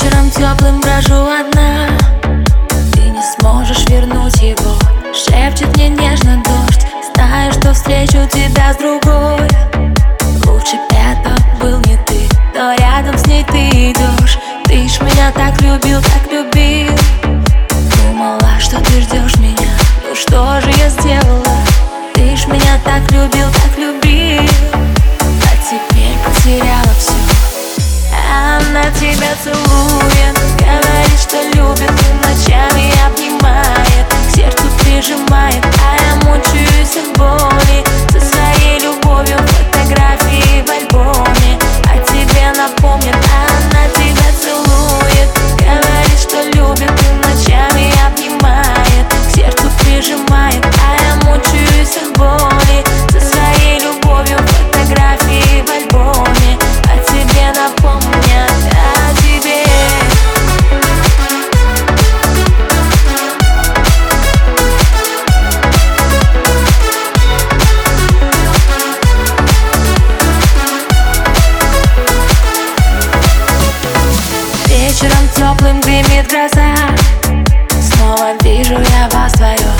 Вечером теплым брожу одна. Ты не сможешь вернуть его. Шепчет мне нежно дождь. Знаю, что встречу тебя с другой. Лучше это был не ты Но рядом с ней ты идешь. Ты ж меня так любил, так любил. Думала, что ты ждешь меня. Ну что же я сделала? Ты ж меня так любил, так любил тебя целует. Говорит, что любит ночами обнимает Вечером теплым гремит гроза. Снова вижу я вас вдвоем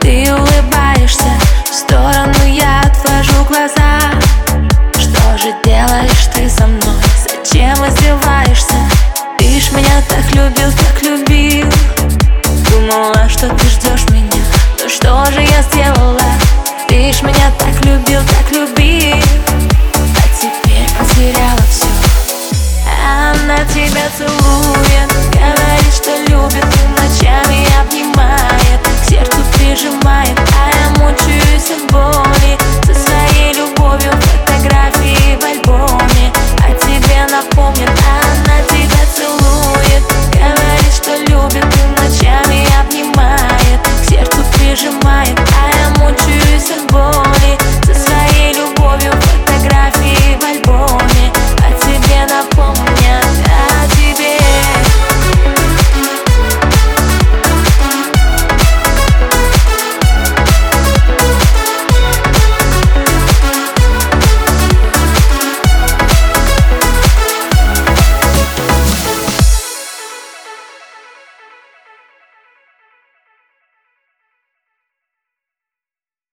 Ты улыбаешься В сторону я отвожу глаза. Что же делаешь ты со мной? Зачем издеваешься? Ты ж меня так любил, так любил. Думала, что ты ждешь меня. Но что же я сделала? Ты ж меня так любил, так любил. А теперь потеряла все она тебя целует